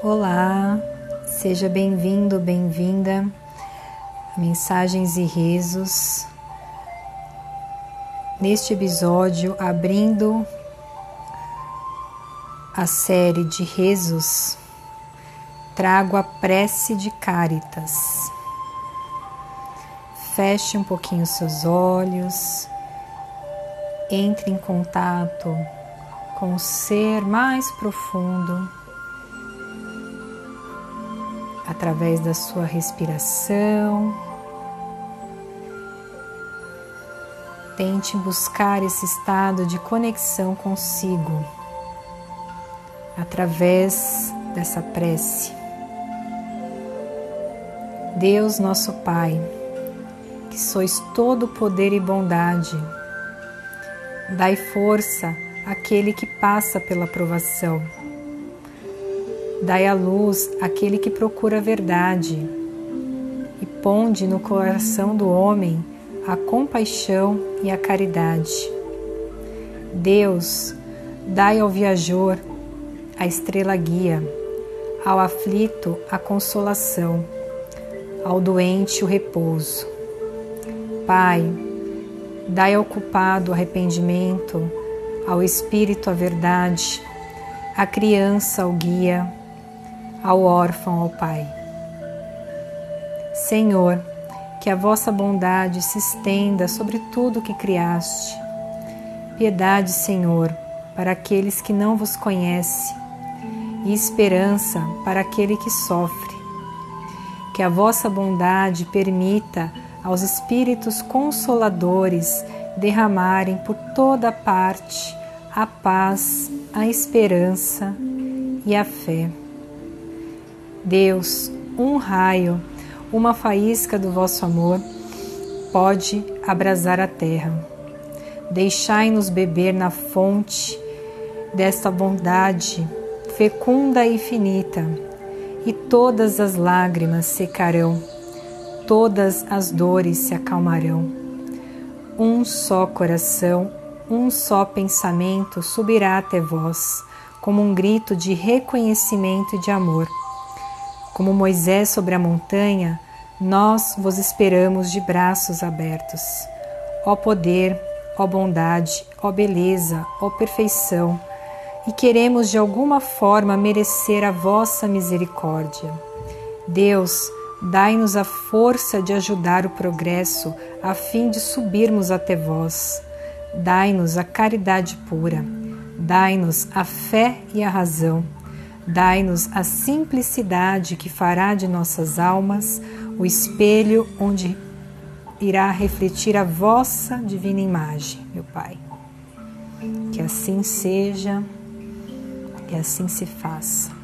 Olá, seja bem-vindo, bem-vinda a Mensagens e Rezos. Neste episódio, abrindo a série de rezos, trago a prece de Caritas. Feche um pouquinho seus olhos, entre em contato com o ser mais profundo através da sua respiração. Tente buscar esse estado de conexão consigo através dessa prece. Deus, nosso Pai, que sois todo poder e bondade, dai força àquele que passa pela provação Dai a luz àquele que procura a verdade e ponde no coração do homem a compaixão e a caridade. Deus, dai ao viajor a estrela guia, ao aflito a consolação, ao doente o repouso. Pai, dai ao culpado o arrependimento, ao espírito a verdade, à criança o guia, ao órfão, ao Pai. Senhor, que a vossa bondade se estenda sobre tudo que criaste. Piedade, Senhor, para aqueles que não vos conhecem, e esperança para aquele que sofre. Que a vossa bondade permita aos Espíritos Consoladores derramarem por toda parte a paz, a esperança e a fé. Deus, um raio, uma faísca do vosso amor pode abrasar a terra. Deixai-nos beber na fonte desta bondade fecunda e infinita, e todas as lágrimas secarão, todas as dores se acalmarão. Um só coração, um só pensamento subirá até vós, como um grito de reconhecimento e de amor como Moisés sobre a montanha, nós vos esperamos de braços abertos. Ó poder, ó bondade, ó beleza, ó perfeição, e queremos de alguma forma merecer a vossa misericórdia. Deus, dai-nos a força de ajudar o progresso a fim de subirmos até vós. Dai-nos a caridade pura, dai-nos a fé e a razão Dai-nos a simplicidade que fará de nossas almas o espelho onde irá refletir a vossa divina imagem, meu Pai. Que assim seja, e assim se faça.